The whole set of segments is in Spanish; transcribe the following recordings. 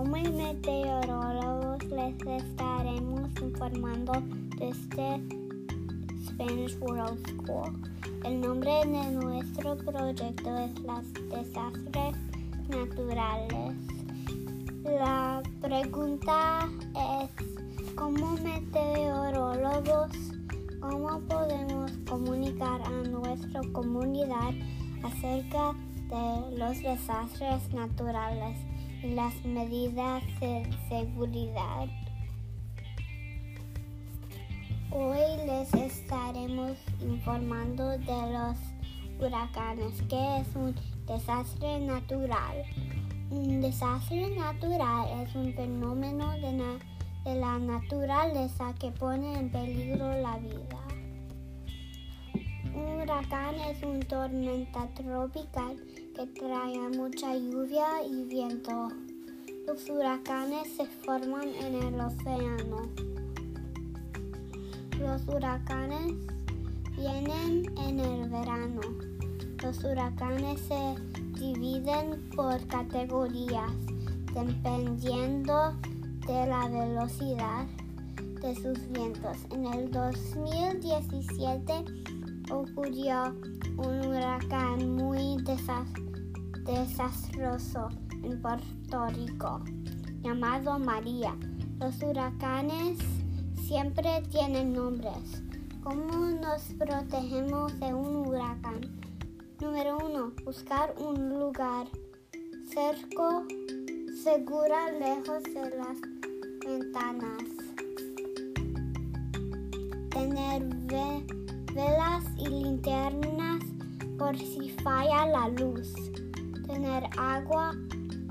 Como meteorólogos les estaremos informando desde Spanish World School. El nombre de nuestro proyecto es Las Desastres Naturales. La pregunta es, ¿cómo meteorólogos, cómo podemos comunicar a nuestra comunidad acerca de los desastres naturales y las medidas de seguridad? Hoy les estaremos informando de los huracanes, que es un desastre natural. Un desastre natural es un fenómeno de, de la naturaleza que pone en peligro la vida. Un huracán es una tormenta tropical que trae mucha lluvia y viento. Los huracanes se forman en el océano. Los huracanes vienen en el verano. Los huracanes se dividen por categorías dependiendo de la velocidad de sus vientos. En el 2017 ocurrió un huracán desastroso en Puerto Rico llamado María. Los huracanes siempre tienen nombres. ¿Cómo nos protegemos de un huracán? Número uno, buscar un lugar cerco, segura, lejos de las ventanas. Tener velas y linternas por si falla la luz. Tener agua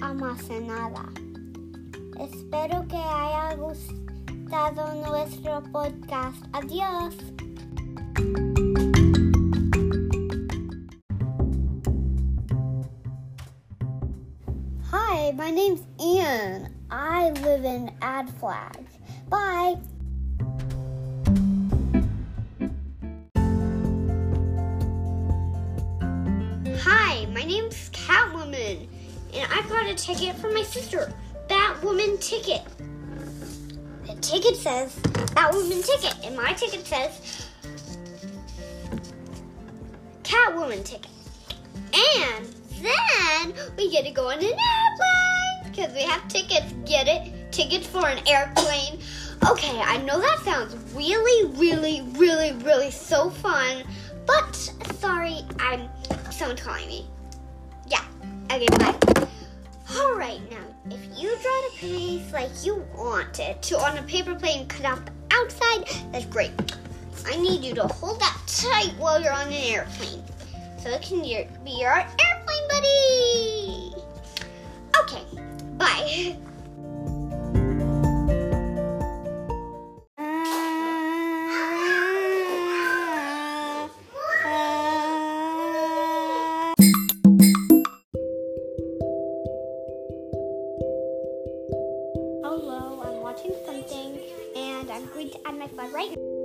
almacenada. Espero que haya gustado nuestro podcast. Adiós. Hi, my name's Ian. I live in Ad Flag. Bye. I got a ticket for my sister. Batwoman ticket. The ticket says Batwoman ticket, and my ticket says Catwoman ticket. And then we get to go on an airplane because we have tickets. Get it? Tickets for an airplane. Okay, I know that sounds really, really, really, really so fun, but sorry, I'm someone's calling me. Yeah. Okay, bye. All right, now if you draw the place like you want it to on a paper plane cut out the outside, that's great. I need you to hold that tight while you're on an airplane, so it can be your airplane buddy. Okay, bye. watching something and I'm going to add my phone right now.